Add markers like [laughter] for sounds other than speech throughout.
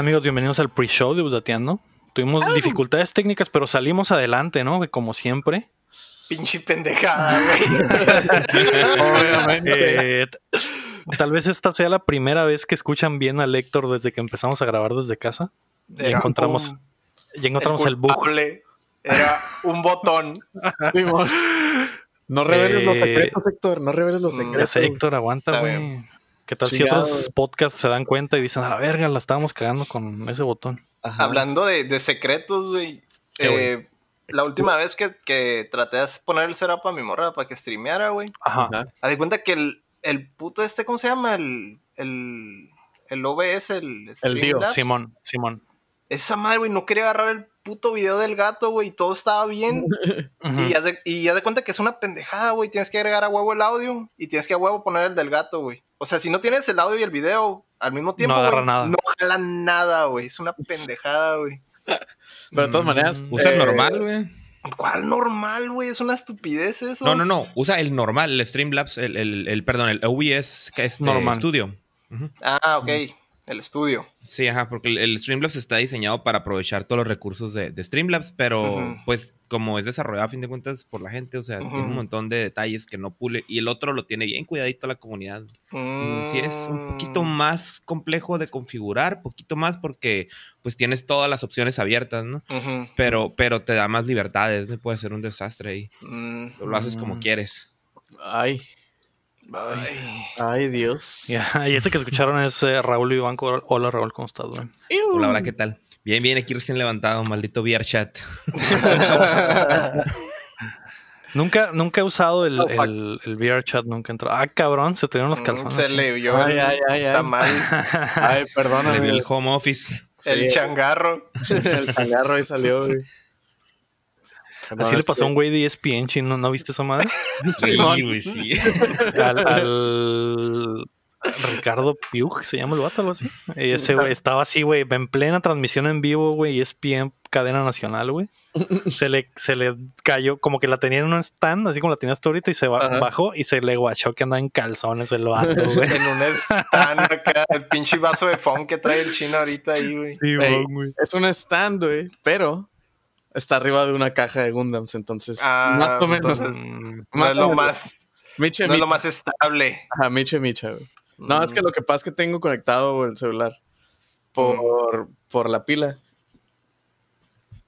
¿Qué tal amigos? Bienvenidos al pre-show de Budateando. Tuvimos dificultades técnicas, pero salimos adelante, ¿no? Como siempre. Pinche pendejada, güey. [laughs] Obviamente. Eh, tal vez esta sea la primera vez que escuchan bien a Héctor desde que empezamos a grabar desde casa. Y encontramos, y encontramos el, bug. Era un botón. no reveles los eh, secretos, Héctor. No reveles los mm, secretos. Héctor, aguanta, güey. ¿Qué tal si otros podcasts se dan cuenta y dicen, a la verga, la estábamos cagando con ese botón? Hablando de, secretos, güey. Eh, la última vez que, traté de poner el setup a mi morra para que streameara, güey. Ajá. Haz de cuenta que el, el, puto este, ¿cómo se llama? El, el, el OBS, el... El Dio, Simón, Simón. Esa madre, güey, no quería agarrar el puto video del gato, güey, todo estaba bien. [laughs] y, ya de, y ya de cuenta que es una pendejada, güey. Tienes que agregar a huevo el audio y tienes que a huevo poner el del gato, güey. O sea, si no tienes el audio y el video al mismo tiempo, no agarra nada. No jala nada, güey. Es una pendejada, güey. [laughs] Pero de todas maneras, mm. usa el eh, normal, güey. ¿Cuál normal, güey? Es una estupidez eso. No, no, no. Usa el normal, el Streamlabs, el, el, el perdón, el OBS que es normal. Studio. Ah, ok. El estudio. Sí, ajá, porque el, Streamlabs está diseñado para aprovechar todos los recursos de, Streamlabs, pero pues como es desarrollado a fin de cuentas por la gente, o sea, tiene un montón de detalles que no pule y el otro lo tiene bien cuidadito la comunidad. Sí es un poquito mm. más complejo de configurar, poquito más porque pues tienes todas las opciones abiertas, ¿no? pero, pero te da más libertades, no puede ser un desastre ahí. Mm. Lo haces como quieres. Ay, Ay, Dios. y ese que escucharon es eh, Raúl Vivanco. Hola, Raúl, ¿cómo estás, güey? Hola, hola, ¿qué tal? Bien, bien, aquí recién levantado, maldito VR chat. [laughs] nunca, nunca he usado el, el, el, VR chat, nunca entró. Ah, cabrón, se tenían los mm, calzones. Se le vio. Ay, ay, ay, Está mal. Ay, perdóname. el home office. El changarro. [laughs] el changarro ahí salió, güey. Así le pasó a un güey de ESPN, chino, ¿no viste esa madre? [laughs] Sí, güey, sí. [laughs] Al, Ricardo Piug, se llama el vato, algo así. Y ese güey estaba así, güey, en plena transmisión en vivo, güey, ESPN, cadena nacional, güey. [laughs] Se le, se le cayó, como que la tenía en un stand, así como la tenías tú ahorita, y se bajó y se le guachó que andaba en calzones el vato, güey. en un stand acá, el pinche vaso de foam que trae el chino ahorita ahí, güey. Sí, güey. Es un stand, güey, pero está arriba de una caja de Gundams, entonces ah, más o menos. [laughs] no es lo más. no es lo más estable. Ajá, Miche Micha, güey. No, es que mm. lo que pasa es que tengo conectado el celular por, mm. por la pila.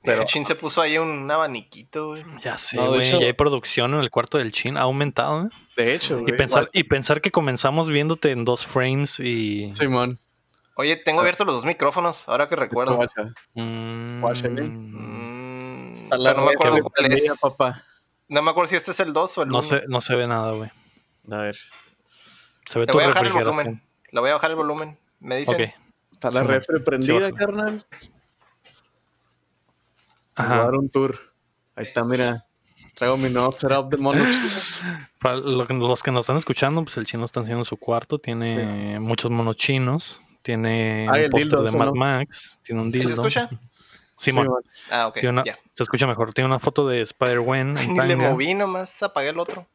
Pero el Chin se puso ahí un abaniquito, güey. Ya sé, güey. ya hay producción en el cuarto del Chin. Ha aumentado, ¿eh? De hecho, güey. Y pensar, y pensar que comenzamos viéndote en dos frames y. Simón. Oye, tengo abiertos los dos micrófonos, ahora que recuerdo. Mm no me acuerdo cuál es. Papá. No me acuerdo si este es el 2 o el 1. No se, no se ve nada, güey. A ver. Se ve todo voy a bajar el volumen. Le voy a bajar el volumen. Me dicen. Okay. Está la refre prendida, carnal. Ajá. un tour. Ahí está, mira. Traigo mi nuevo setup de mono chino. [laughs] Para los que nos están escuchando, pues el chino está haciendo su cuarto. Tiene muchos monos chinos. Tiene ah, un póster de Mad Max. Tiene un dildo. ¿Se escucha? [laughs] Simón. Ah, ok. Se escucha mejor. Tiene una foto de Spider-Gwen. Ni le moví nomás, apagué el otro.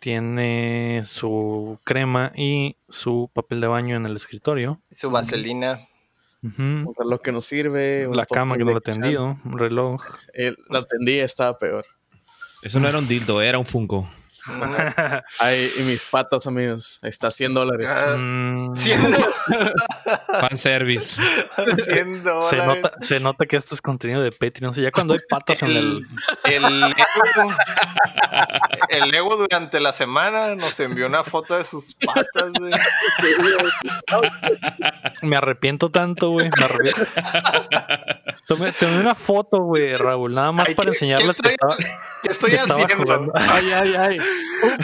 Tiene su crema y su papel de baño en el escritorio. Su vaselina. Un reloj que nos sirve. La cama que no lo ha tendido. Un reloj. la tendía estaba peor. Eso no era un dildo, era un Funko. Ay, y mis patas, amigos. Está 100 dólares. 100 Fan service. 100 dólares. Se nota, se nota que esto es contenido de Patreon. O sea, ya cuando hay patas en el. El ego, el ego durante la semana nos envió una foto de sus patas, güey. Me arrepiento tanto, güey. Me arrepiento. Tomé, tomé, una foto, güey, Raúl, nada más para enseñarles que estaba. ¿Qué estoy haciendo? Ay, ay, ay.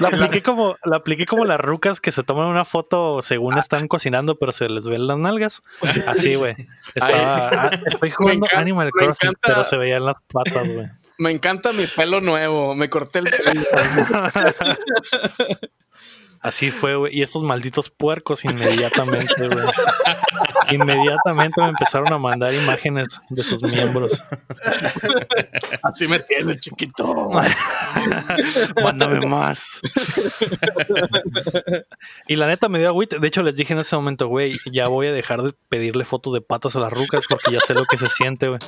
La apliqué, como, la apliqué como las rucas que se toman una foto según están cocinando, pero se les ven las nalgas. [laughs] Así, güey. Ah, estoy jugando Animal Crossing, pero se veían las patas, güey. Me encanta mi pelo nuevo. Me corté el pelo. [laughs] Así fue, güey. Y estos malditos puercos inmediatamente, güey. inmediatamente me empezaron a mandar imágenes de sus miembros. Así me tiene, chiquito. [laughs] Mándame más. y la neta me dio agüite. De hecho, les dije en ese momento, güey, ya voy a dejar de pedirle fotos de patas a las rucas porque ya sé lo que se siente, güey.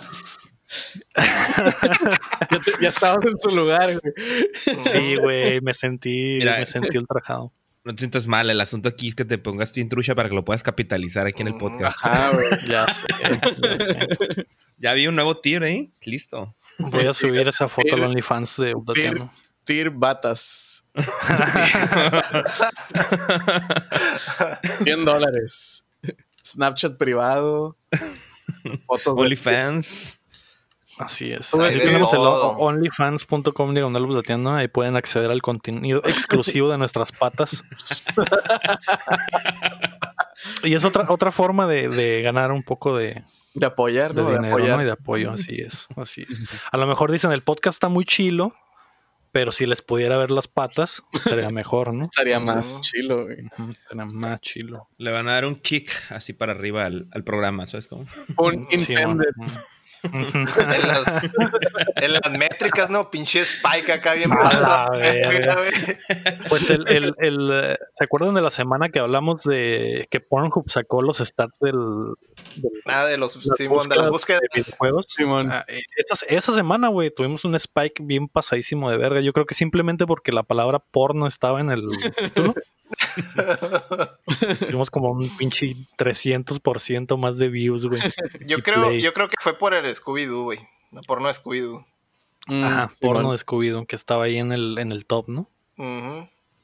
ya, estabas en su lugar, güey. Sí, güey, me sentí, me sentí ultrajado. No te sientas mal, el asunto aquí es que te pongas tu intrucha para que lo puedas capitalizar aquí en el podcast. Ajá, güey. ya [laughs] sé. [laughs] Ya vi un nuevo tier, ¿eh? Listo. Voy a subir esa foto al OnlyFans de Updateando. Tier batas. [laughs] 100 dólares. Snapchat privado. OnlyFans. Así es. Así tenemos el onlyfans.com diagonal tienda. Ahí pueden acceder al contenido [laughs] exclusivo de nuestras patas. y es otra, otra forma de, ganar un poco de, de apoyar, de dinero, Y de apoyo, así es, así A lo mejor dicen el podcast está muy chilo, pero si les pudiera ver las patas, estaría mejor, ¿no? [laughs] Estaría más chilo, Estaría más chilo. Le van a dar un kick así para arriba al, programa, ¿sabes cómo? Un intended [laughs] en, las, métricas, ¿no? Pinche Spike acá bien pasado. pues el, el, el, ¿se acuerdan de la semana que hablamos de que Pornhub sacó los stats del, ah, de los Simón, de las búsquedas de videojuegos? Simón. Ah, eh, esa, semana, güey, tuvimos un spike bien pasadísimo de verga. Yo creo que simplemente porque la palabra porno estaba en el título. [laughs] Tuvimos como un pinche 300% más de views, güey. Yo creo, yo creo que fue por el Scooby-Doo, güey. No, porno de Scooby-Doo. Ajá, porno de Scooby-Doo, que estaba ahí en el, en el top, ¿no?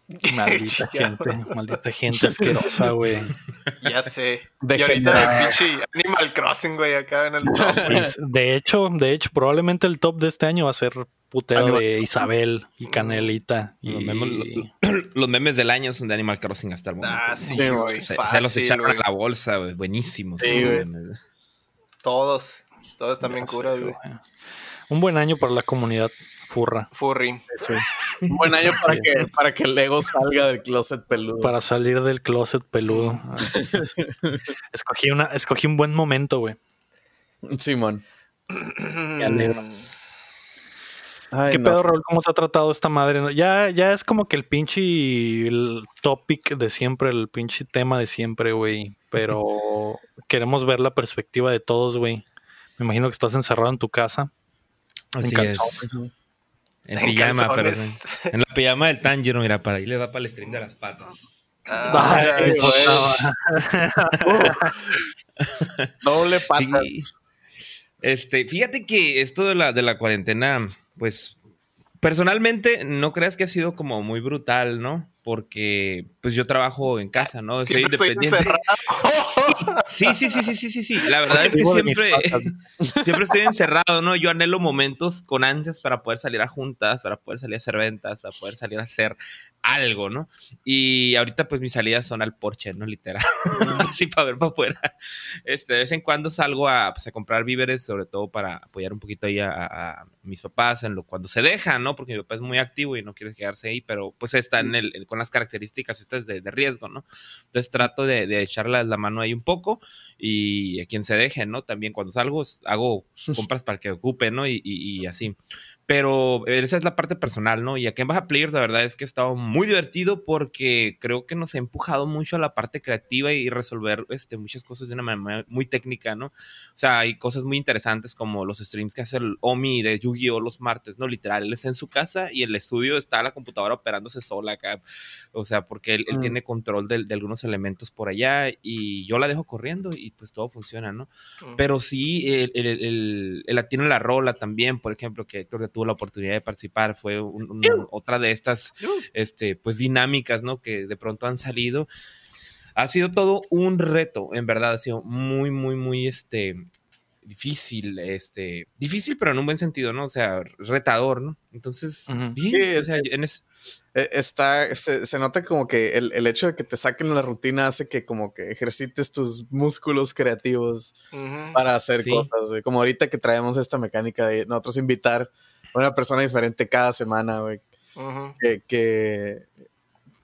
[laughs] Maldita gente, maldita gente asquerosa, güey. Ya sé. y ahorita el pinche Animal Crossing, güey, acá en el top. De hecho, de hecho, probablemente el top de este año va a ser putero de Isabel y Canelita. Y... [clears throat] Los, memes, del año son de Animal Crossing hasta el momento. Ah, sí, güey. Se, los echaron a la bolsa, güey. Buenísimos. Sí, güey. Todos. Todos también curas, güey. Un buen año para la comunidad furra. Furry. Sí. Un buen año para que, para que el Lego salga del closet peludo. Para salir del closet peludo. [laughs] escogí, una, escogí un buen momento, güey. Simón. Me alegro. ¿Qué pedo, Raúl? ¿Cómo te ha tratado esta madre? Ya, ya es como que el pinche el topic de siempre, el pinche tema de siempre, güey. Pero [laughs] queremos ver la perspectiva de todos, güey. Me imagino que estás encerrado en tu casa. Así en es. En, pijama, pero en, la pijama del Tanjiro, mira, para ahí le da para el stream de las patas. Ah, [laughs] Doble patas. Este, fíjate que esto de la, de la cuarentena pues personalmente no creas que ha sido como muy brutal, ¿no? Porque pues yo trabajo en casa, ¿no? Soy independiente. [laughs] Sí, sí, sí, sí, sí, sí, sí. La verdad es que siempre, [laughs] siempre estoy encerrado, ¿no? Yo anhelo momentos con ansias para poder salir a juntas, para poder salir a hacer ventas, para poder salir a hacer algo, ¿no? Y ahorita pues mis salidas son al porche, ¿no? Literal. Así [laughs] para ver para afuera. Este, de vez en cuando salgo a, pues, a comprar víveres, sobre todo para apoyar un poquito ahí a, mis papás en lo cuando se dejan, ¿no? Porque mi papá es muy activo y no quiere quedarse ahí, pero pues está en el, con las características estas de, riesgo, ¿no? Entonces trato de, de echarle la mano ahí un poco y a quien se deje, ¿no? También cuando salgo hago [laughs] compras para que ocupe, ¿no? y así. Pero esa es la parte personal, ¿no? Y aquí en Baja Player, la verdad es que ha estado muy divertido porque creo que nos ha empujado mucho a la parte creativa y resolver este, muchas cosas de una manera muy técnica, ¿no? O sea, hay cosas muy interesantes como los streams que hace el Omi de Yu-Gi-Oh! los martes, ¿no? Literal, él está en su casa y el estudio está la computadora operándose sola acá. O sea, porque él, mm. tiene control de, algunos elementos por allá y yo la dejo corriendo y pues todo funciona, ¿no? Mm. Pero sí, él, tiene la rola también, por ejemplo, que Héctor tuvo la oportunidad de participar, fue otra de estas este, pues dinámicas, ¿no? Que de pronto han salido. Ha sido todo un reto, en verdad, ha sido muy, muy, muy, este, difícil, este, difícil, pero en un buen sentido, ¿no? O sea, retador, ¿no? Entonces, bien, o sea, en e, Está, se, nota como que el, hecho de que te saquen la rutina hace que como que ejercites tus músculos creativos para hacer cosas, Como ahorita que traemos esta mecánica de nosotros invitar una persona diferente cada semana, güey. que,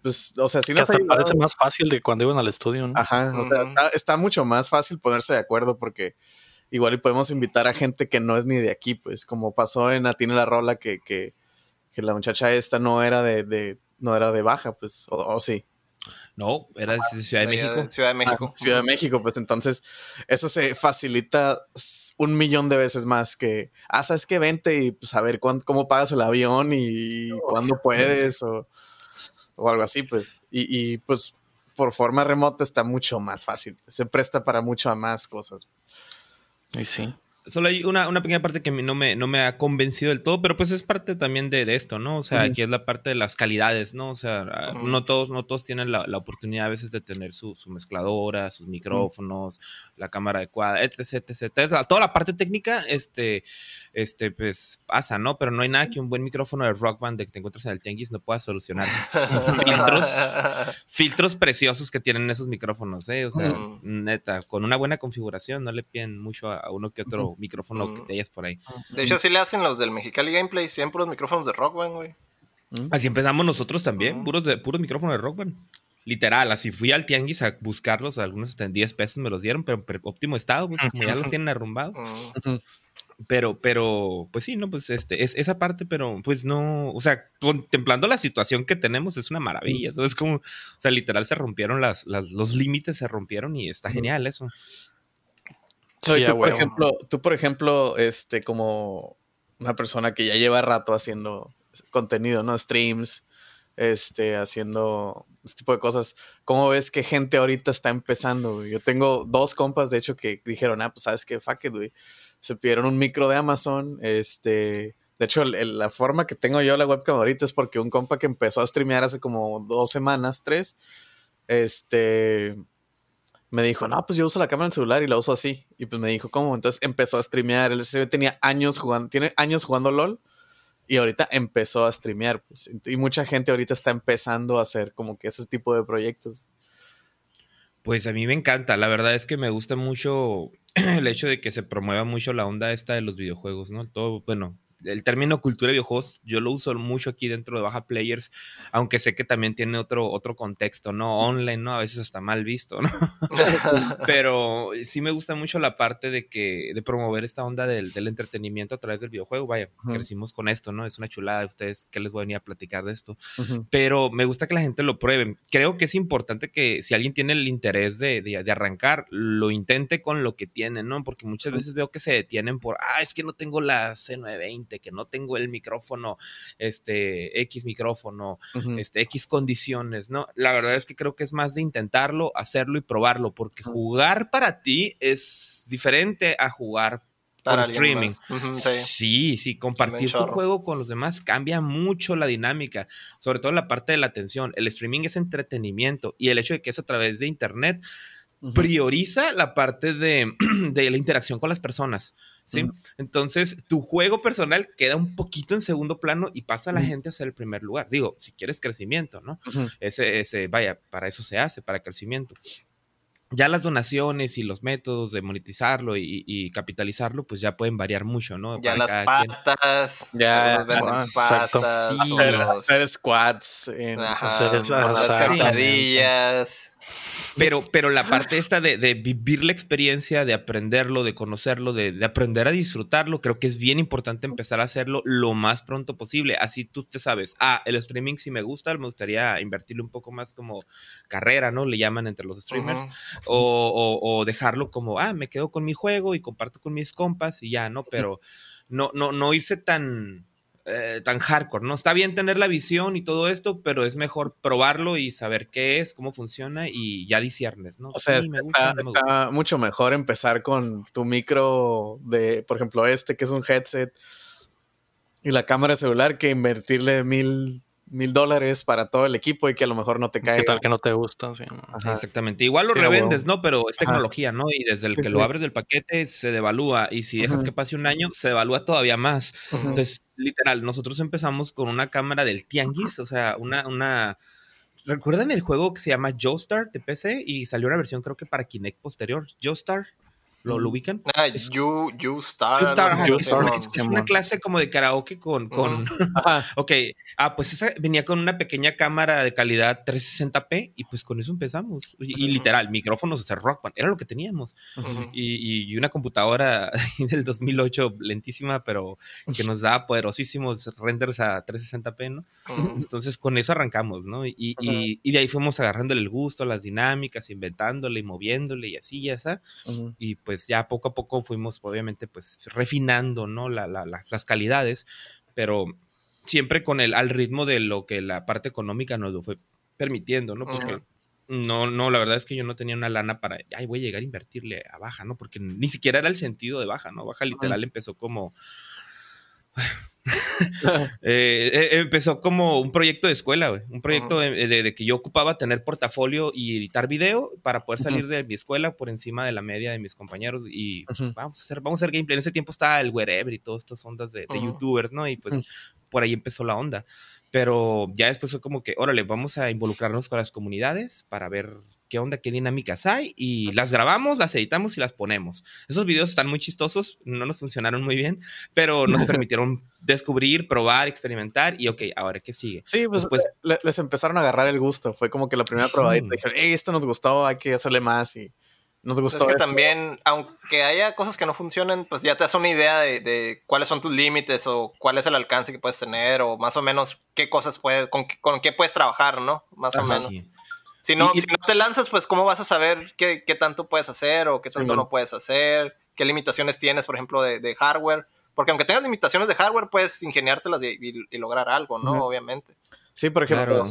pues, o sea, sí nos parece más fácil de cuando iban al estudio, ¿no? Ajá, o sea, está, mucho más fácil ponerse de acuerdo porque igual y podemos invitar a gente que no es ni de aquí, pues, como pasó en Atine la Rola, que, que, que, la muchacha esta no era de, de no era de baja, pues, o, sí. No, era de Ciudad de México. Ciudad de México. Ciudad de México, pues entonces eso se facilita un millón de veces más que, ah, sabes que vente y pues a ver cómo pagas el avión y cuándo puedes o o algo así, pues. Y, pues por forma remota está mucho más fácil. Se presta para mucho más cosas. Y sí. Solo hay una, pequeña parte que no me, no me ha convencido del todo, pero pues es parte también de, esto, ¿no? O sea, aquí es la parte de las calidades, ¿no? O sea, ah, no, todos, no todos tienen la, oportunidad a veces de tener su, mezcladora, sus micrófonos, la cámara adecuada, etc, etc, Toda la parte técnica, este, este, pues pasa, ¿no? Pero no hay nada que un buen micrófono de Rock Band de que te encuentras en el Tianguis no pueda solucionar. [laughs] filtros, filtros preciosos que tienen esos micrófonos, ¿eh? O sea, neta, con una buena configuración no le piden mucho a uno que otro micrófono que te hayas por ahí. De hecho, así le hacen los del Mexicali Gameplay, siempre los micrófonos de Rock Band, güey. Así empezamos nosotros también, puros, de, puros micrófonos de Rock Band. Literal, así fui al tianguis a buscarlos, algunos hasta en 10 pesos me los dieron, pero en óptimo estado, como ya los [laughs] tienen arrumbados. Pero, pero, pues sí, no, pues este, es esa parte, pero pues no, o sea, contemplando la situación que tenemos es una maravilla, eso es como, o sea, literal se rompieron las, los límites, se rompieron y está genial eso. Tú, por ejemplo, tú, por ejemplo, este, como una persona que ya lleva rato haciendo contenido, ¿no? Streams, este, haciendo este tipo de cosas. ¿Cómo ves que gente ahorita está empezando? Yo tengo dos compas, de hecho, que dijeron, ah, pues sabes que fuck it, güey se pidieron un micro de Amazon. Este, de hecho, la forma que tengo yo la webcam ahorita es porque un compa que empezó a streamear hace como dos semanas, tres, este, me dijo, no, pues yo uso la cámara del celular y la uso así. Y pues me dijo, ¿cómo? Entonces empezó a streamear. Él tenía años jugando, tiene años jugando LOL y ahorita empezó a streamear. Pues, y mucha gente ahorita está empezando a hacer como que ese tipo de proyectos. Pues a mí me encanta, la verdad es que me gusta mucho [clears throat] el hecho de que se promueva mucho la onda esta de los videojuegos, ¿no? Todo, bueno, el término cultura de videojuegos yo lo uso mucho aquí dentro de Baja Players, aunque sé que también tiene otro, otro contexto, ¿no? Online, ¿no? A veces está mal visto, ¿no? [laughs] Pero sí me gusta mucho la parte de que, de promover esta onda del, entretenimiento a través del videojuego. Vaya, crecimos con esto, ¿no? Es una chulada de ustedes que les voy a venir a platicar de esto. Pero me gusta que la gente lo pruebe. Creo que es importante que si alguien tiene el interés de, de, de arrancar, lo intente con lo que tiene, ¿no? Porque muchas veces veo que se detienen por, ah, es que no tengo la C920 que no tengo el micrófono, este, X micrófono, este, X condiciones, ¿no? La verdad es que creo que es más de intentarlo, hacerlo y probarlo, porque jugar para ti es diferente a jugar por streaming. sí. sí, compartir tu juego con los demás cambia mucho la dinámica, sobre todo en la parte de la atención. El streaming es entretenimiento y el hecho de que es a través de internet prioriza la parte [clears throat] de, la interacción con las personas, ¿sí? Entonces, tu juego personal queda un poquito en segundo plano y pasa a la gente a ser el primer lugar. Digo, si quieres crecimiento, ¿no? ese, ese, vaya, para eso se hace, para crecimiento. Ya las donaciones y los métodos de monetizarlo y, capitalizarlo, pues ya pueden variar mucho, ¿no? Ya las patas, ya las patas, hacer, squats, en, hacer las pero, pero la parte esta de, vivir la experiencia, de aprenderlo, de conocerlo, de, aprender a disfrutarlo, creo que es bien importante empezar a hacerlo lo más pronto posible. Así tú te sabes, ah, el streaming si me gusta, me gustaría invertirle un poco más como carrera, ¿no? Le llaman entre los streamers. o, o, dejarlo como, ah, me quedo con mi juego y comparto con mis compas y ya, ¿no? Pero no, no, no irse tan eh, tan hardcore, ¿no? Está bien tener la visión y todo esto, pero es mejor probarlo y saber qué es, cómo funciona y ya disiernes, ¿no? O sea, está, mucho mejor empezar con tu micro de, por ejemplo, este que es un headset y la cámara celular que invertirle mil mil dólares para todo el equipo y que a lo mejor no te cae. ¿Qué tal que no te gusta? Exactamente. Igual lo revendes, ¿no? Pero es tecnología, ¿no? Y desde el que lo abres del paquete se devalúa. Y si dejas que pase un año, se devalúa todavía más. Entonces, literal, nosotros empezamos con una cámara del Tianguis, o sea, una, una. ¿Recuerdan el juego que se llama Joestar de PC? Y salió una versión, creo que para Kinect posterior. Joestar. ¿Lo, ubican? Ah, you, you Star. es, una clase como de karaoke con. con... [laughs] ok. Ah, pues esa venía con una pequeña cámara de calidad 360p y pues con eso empezamos. Y, literal, micrófonos de Rock Band, era lo que teníamos. y, y, una computadora [laughs] del 2008 lentísima, pero que nos da poderosísimos renders a 360p, ¿no? Entonces con eso arrancamos, ¿no? Y, y, de ahí fuimos agarrándole el gusto, las dinámicas, inventándole y moviéndole y así, ya está. Y pues ya poco a poco fuimos, obviamente, pues refinando, ¿no? las calidades, pero siempre con el, al ritmo de lo que la parte económica nos lo fue permitiendo, ¿no? Porque no, no, la verdad es que yo no tenía una lana para, ay, voy a llegar a invertirle a baja, ¿no? Porque ni siquiera era el sentido de baja, ¿no? Baja literal empezó como [laughs] Eh, eh, empezó como un proyecto de escuela, Un proyecto de, que yo ocupaba tener portafolio y editar video para poder salir de mi escuela por encima de la media de mis compañeros. Y vamos a hacer, vamos a hacer gameplay. En ese tiempo estaba el wherever y todas estas ondas de, youtubers, ¿no? Y pues por ahí empezó la onda. Pero ya después fue como que, órale, vamos a involucrarnos con las comunidades para ver qué onda, qué dinámicas hay y las grabamos, las editamos y las ponemos. Esos videos están muy chistosos, no nos funcionaron muy bien, pero nos [laughs] permitieron descubrir, probar, experimentar y ok, ahora qué sigue. Sí, pues, les empezaron a agarrar el gusto, fue como que la primera probadita dijeron, hey, esto nos gustó, hay que hacerle más y nos gustó. Es que también, aunque haya cosas que no funcionen, pues ya te das una idea de, cuáles son tus límites o cuál es el alcance que puedes tener o más o menos qué cosas puedes, con, con qué puedes trabajar, ¿no? Más o menos. Si no, si no te lanzas, pues cómo vas a saber qué, qué tanto puedes hacer o qué tanto no puedes hacer, qué limitaciones tienes, por ejemplo, de, de, hardware. Porque aunque tengas limitaciones de hardware, puedes ingeniártelas y, y, lograr algo, ¿no? Obviamente. Sí, por ejemplo,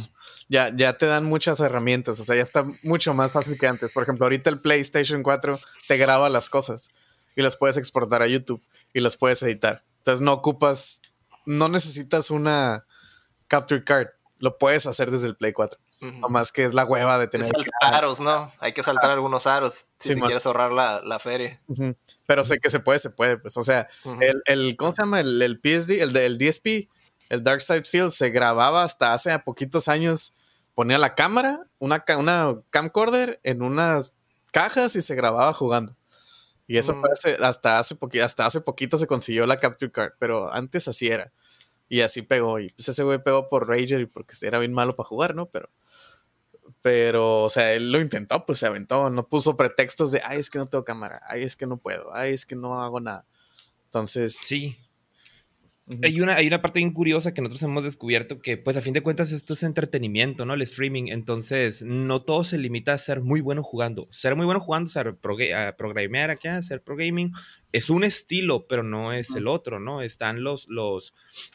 ya, ya te dan muchas herramientas, o sea, ya está mucho más fácil que antes. Por ejemplo, ahorita el PlayStation 4 te graba las cosas y las puedes exportar a YouTube y las puedes editar. Entonces no ocupas, no necesitas una capture card, lo puedes hacer desde el Play 4. No más que es la hueva de tener. Saltar aros, ¿no? Hay que saltar algunos aros si quieres ahorrar la, la feria. Pero sé que se puede, se puede, pues. O sea, el, el, ¿cómo se llama? El, el PSD, el del DSP, el Dark Side Field, se grababa hasta hace poquitos años. Ponía la cámara, una, una camcorder en unas cajas y se grababa jugando. Y eso hasta, hace hasta hace poquito se consiguió la Capture Card, pero antes así era. Y así pegó. Y pues ese güey pegó por Rager y porque era bien malo para jugar, ¿no? Pero pero, o sea, él lo intentó, pues se aventó, no puso pretextos de, ay, es que no tengo cámara, ay, es que no puedo, ay, es que no hago nada. Entonces. Sí. Hay una, hay una parte bien curiosa que nosotros hemos descubierto que, pues, a fin de cuentas, esto es entretenimiento, ¿no? El streaming. Entonces, no todo se limita a ser muy bueno jugando. Ser muy bueno jugando, ser pro, a programar acá, ser pro gaming, es un estilo, pero no es el otro, ¿no? Están los, los,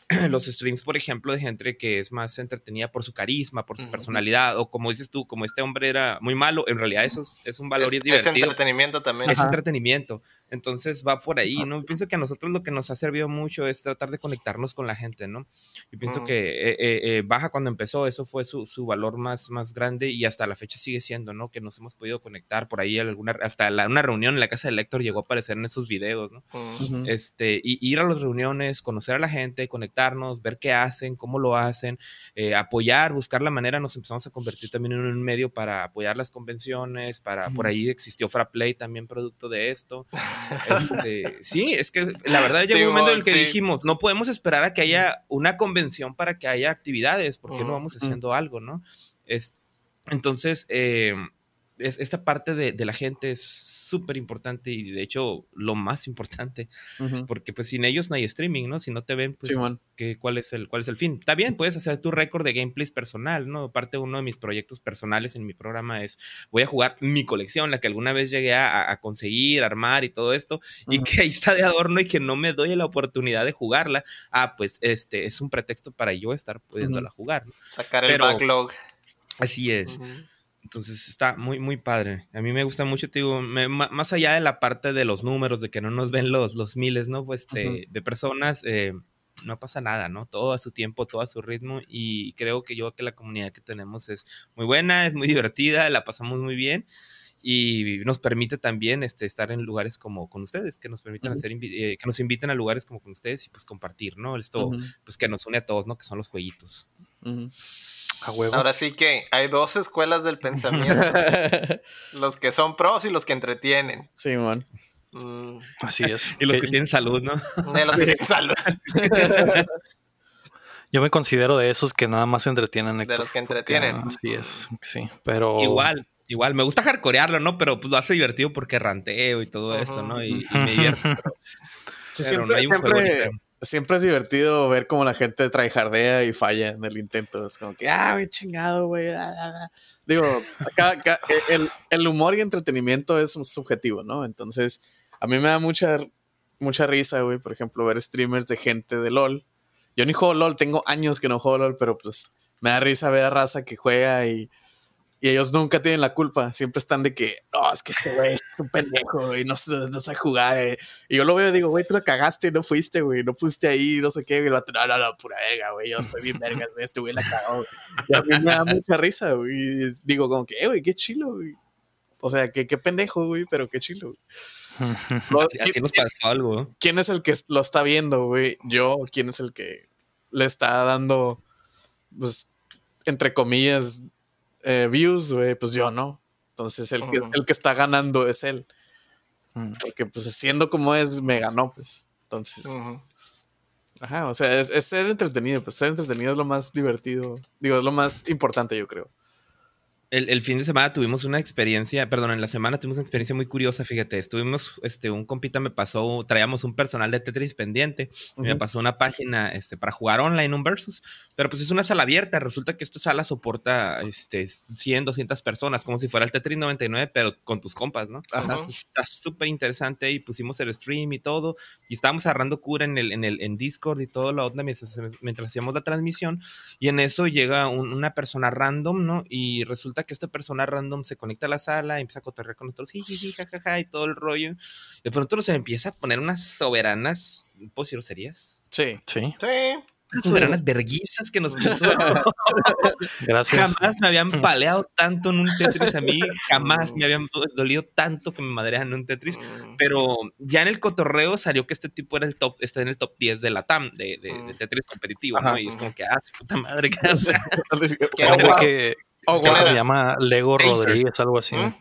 [clears throat] los streams, por ejemplo, de gente que es más entretenida por su carisma, por su personalidad, o como dices tú, como este hombre era muy malo, en realidad eso es, un valor y es divertido. Es entretenimiento también. Es entretenimiento. Entonces va por ahí, ¿no? Pienso que a nosotros lo que nos ha servido mucho es tratar de conectarnos con la gente, ¿no? Yo pienso que eh, eh, eh, Baja cuando empezó, eso fue su, su, valor más, más grande y hasta la fecha sigue siendo, ¿no? Que nos hemos podido conectar por ahí, alguna, hasta una reunión en la casa de Héctor llegó a aparecer en esos videos este, y ir a las reuniones, conocer a la gente, conectarnos, ver qué hacen, cómo lo hacen, eh, apoyar, buscar la manera, nos empezamos a convertir también en un medio para apoyar las convenciones, para, por ahí existió Fraplay también producto de esto. [laughs] Este, sí, es que la verdad llegó un momento en el que dijimos, no podemos esperar a que haya una convención para que haya actividades, porque no vamos haciendo algo, ¿no? Es, entonces, eh, esta parte de, la gente es súper importante y de hecho lo más importante, porque pues sin ellos no hay streaming, ¿no? Si no te ven, pues ¿cuál, es el, ¿cuál es el fin? Está bien, puedes hacer tu récord de gameplays personal, ¿no? Aparte uno de mis proyectos personales en mi programa es, voy a jugar mi colección, la que alguna vez llegué a, conseguir, armar y todo esto, y que ahí está de adorno y que no me doy la oportunidad de jugarla, ah, pues este es un pretexto para yo estar pudiéndola jugar. Sacar el backlog. Así es. Entonces está muy, muy padre. A mí me gusta mucho, te digo, más allá de la parte de los números, de que no nos ven los, los miles, ¿no? Pues de, personas, eh, no pasa nada, ¿no? Todo a su tiempo, todo a su ritmo y creo que yo que la comunidad que tenemos es muy buena, es muy divertida, la pasamos muy bien y nos permite también este, estar en lugares como con ustedes, que nos permitan hacer, eh, que nos inviten a lugares como con ustedes y pues compartir, ¿no? Esto, pues que nos une a todos, ¿no? Que son los jueguitos. Ahora sí que hay dos escuelas del pensamiento. [laughs] los que son pros y los que entretienen. Sí, man. Mm. Así es. y los que, tienen salud, ¿no? De los que tienen salud. [laughs] Yo me considero de esos que nada más entretienen. de los que entretienen. así es, sí. Pero. Igual, igual. Me gusta hardcorearlo, ¿no? Pero pues lo hace divertido porque ranteo y todo esto, ¿no? Y, me divierto. [laughs] siempre, siempre, es divertido ver cómo la gente trae jardea y falla en el intento. Es como que, ah, güey, chingado, güey. Ah, ah, ah". Digo, acá, el, el humor y entretenimiento es subjetivo, ¿no? Entonces, a mí me da mucha, mucha risa, güey, por ejemplo, ver streamers de gente de LOL yo ni juego LOL, tengo años que no juego LOL, pero pues me da risa ver a raza que juega y, y ellos nunca tienen la culpa. Siempre están de que, no, es que este güey es un pendejo y no, no, sabe jugar. Eh". Y yo lo veo y digo, güey, tú lo cagaste y no fuiste, güey, no pusiste ahí, no sé qué. Y no, no, no, pura verga, güey, yo estoy bien verga, güey, este güey la cagó. Y a mí me da mucha risa, güey. Y digo, como que, eh, güey, qué chilo, güey. O sea, qué, qué pendejo, güey, pero qué chilo. [laughs] así, nos pasó algo. ¿Quién es el que lo está viendo, güey? ¿Yo? ¿Quién es el que le está dando, pues, entre comillas, eh, views, güey? Pues yo no. Entonces el que, el que está ganando es él. Mm. Porque, pues, siendo como es, me ganó, pues. Entonces. Ajá, o sea, es, es, ser entretenido, pues ser entretenido es lo más divertido, digo, es lo más importante, yo creo el, fin de semana tuvimos una experiencia, perdón, en la semana tuvimos una experiencia muy curiosa, fíjate, estuvimos, este, un compita me pasó, traíamos un personal de Tetris pendiente, y me pasó una página, este, para jugar online un versus, pero pues es una sala abierta, resulta que esta sala soporta, este, 100, 200 personas, como si fuera el Tetris 99, pero con tus compas, ¿no? Ajá. Está súper interesante y pusimos el stream y todo, y estábamos agarrando cura en el, en el, en Discord y todo la onda mientras, mientras hacíamos la transmisión, y en eso llega una persona random, ¿no? Y resulta que esta persona random se conecta a la sala, y empieza a cotorrear con nosotros, sí, sí, jajaja, y todo el rollo. De pronto se empieza a poner unas soberanas, ¿puedo decir serías? Sí. Sí. Sí soberanas verguizas que nos puso. [laughs] Gracias. Jamás me habían [laughs] paleado tanto en un Tetris a mí, jamás me habían dolido tanto que me madrean en un Tetris, mm. pero ya en el cotorreo salió que este tipo era el top, está en el top 10 de la TAM, de, de, mm. Tetris competitivo, ¿no? Y es como que, ah, puta madre, [laughs] ¿qué hace? que, Oh, se llama Lego Rodríguez, algo así. ¿Mm?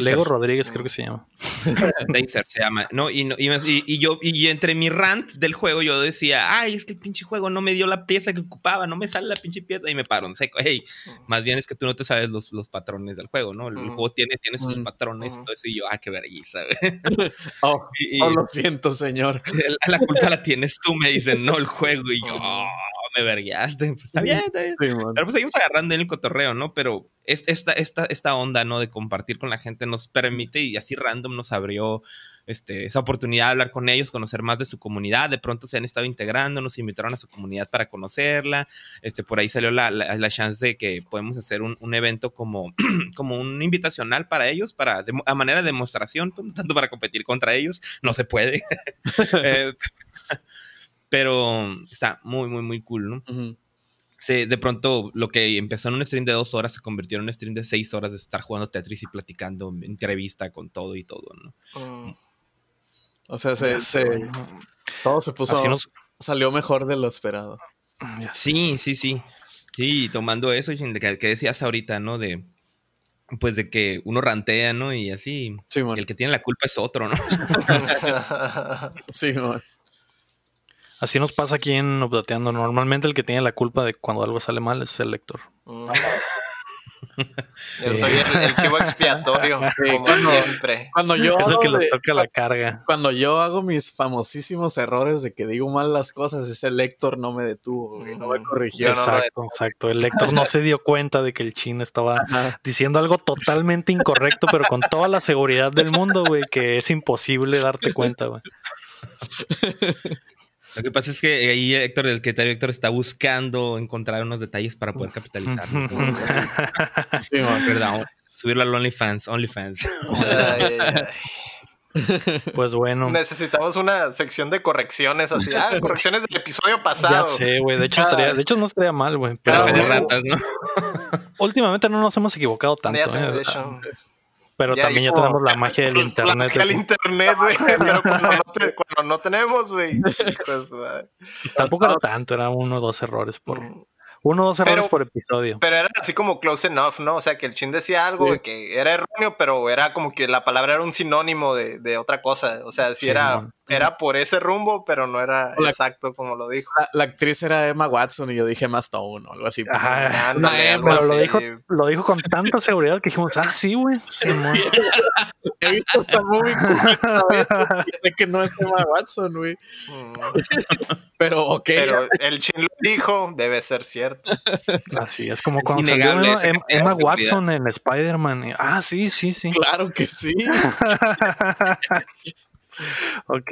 Lego Rodríguez creo que se llama. [laughs] Dazer se llama. No, y, y, yo, y entre mi rant del juego, yo decía, ay, es que el pinche juego no me dio la pieza que ocupaba, no me sale la pinche pieza, y me paro en seco. Hey, más bien es que tú no te sabes los, los patrones del juego, ¿no? El, juego tiene, tiene sus patrones y todo eso, y yo, ah, qué vergüenza. [laughs] [laughs] oh, oh, lo siento, señor. La, culpa la tienes tú, me dicen, no el juego, y yo, oh, me verguiaste. Pues está bien, está bien. Pero pues seguimos agarrando en el cotorreo, ¿no? Pero esta, esta, esta onda, ¿no? De compartir con la gente nos permite y así random nos abrió este, esa oportunidad de hablar con ellos, conocer más de su comunidad. De pronto se han estado integrando, nos invitaron a su comunidad para conocerla. Este, por ahí salió la, la, chance de que podemos hacer un, un evento como, [clears throat] como un invitacional para ellos, para a manera de demostración, pues, no tanto para competir contra ellos, no se puede. [laughs] eh, pero está muy, muy, muy cool, ¿no? de pronto lo que empezó en un stream de dos horas se convirtió en un stream de seis horas de estar jugando Tetris y platicando, entrevista con todo y todo, ¿no? Mm. O sea, se, todo se puso, salió mejor de lo esperado. Sí, sí, sí. Sí, tomando eso que, que decías ahorita, ¿no? De, pues de que uno rantea, ¿no? Y así. Sí, el que tiene la culpa es otro, ¿no? [laughs] sí, man. Así nos pasa aquí en Updateando. Normalmente el que tiene la culpa de cuando algo sale mal es el lector. Mm. [laughs] yo soy el, chivo expiatorio, como cuando, siempre. Cuando yo es el que le toca la carga. Cuando yo hago mis famosísimos errores de que digo mal las cosas, ese lector no me detuvo, no me mm. corrigió. Exacto, exacto. El lector no se dio cuenta de que el chin estaba diciendo algo totalmente incorrecto, pero con toda la seguridad del mundo, güey, que es imposible darte cuenta, güey. [laughs] Lo que pasa es que ahí Héctor, el criterio Héctor está buscando encontrar unos detalles para poder capitalizar. [laughs] sí, perdón. Subirlo al OnlyFans, OnlyFans. Pues bueno. Necesitamos una sección de correcciones así. Ah, [laughs] correcciones del episodio pasado. Ya sé, güey. De hecho, estaría, de hecho no estaría mal, güey. Pero últimamente no nos hemos equivocado tanto. ¿eh? Pero también ya tenemos la magia del [laughs] internet. El internet, güey. Pero cuando no, tenemos, güey. Tampoco era tanto, era uno o dos errores por. Mm. Uno o dos errores por episodio. Pero era así como close enough, ¿no? O sea, que el chin decía algo que era erróneo, pero era como que la palabra era un sinónimo de, otra cosa. O sea, si era, era por ese rumbo, pero no era exacto como lo dijo. La, actriz era Emma Watson y yo dije Emma Stone o algo así. Ajá, pero lo dijo, lo dijo con tanta seguridad que dijimos, ah, sí, güey. [laughs] He visto esta movie sé que no es Emma Watson, güey. Mm. pero, ok. Pero el chin lo dijo, debe ser cierto. Así es como cuando salió Emma, Watson en Spider-Man. Ah, sí, sí, sí. Claro que sí. [laughs] [laughs] ok.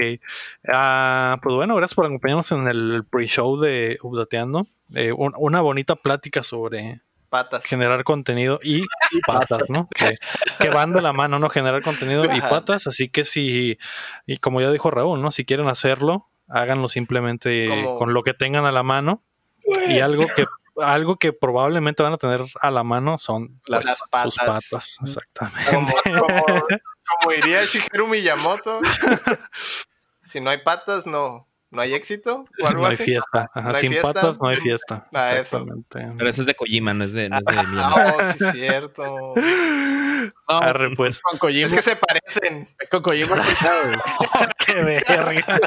Uh, pues bueno, gracias por acompañarnos en el pre-show de Updateando. Eh, una bonita plática sobre patas. Generar contenido y patas, ¿no? Que, van de la mano, ¿no? Generar contenido y patas. Así que si, y como ya dijo Raúl, ¿no? Si quieren hacerlo, háganlo simplemente con lo que tengan a la mano. Y algo que algo que probablemente van a tener a la mano son las, patas. Sus patas, exactamente. Como, diría Shigeru Miyamoto, [laughs] si no hay patas, no, no hay éxito. no hay fiesta. sin patas no hay fiesta. [laughs] Ah, eso. Pero eso es de Kojima, no es de, no es de ah. No, sí es cierto. [laughs] No, pues. Con Kojima. Es que se parecen. Es con Kojima. Qué verga.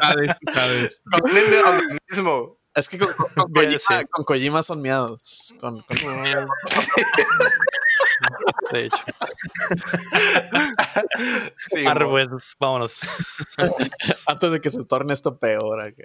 Con el mismo. Es que [laughs] con, Kojima, son miados. Con, [laughs] de hecho. Sí, pues, vámonos. [laughs] Antes de que se torne esto peor.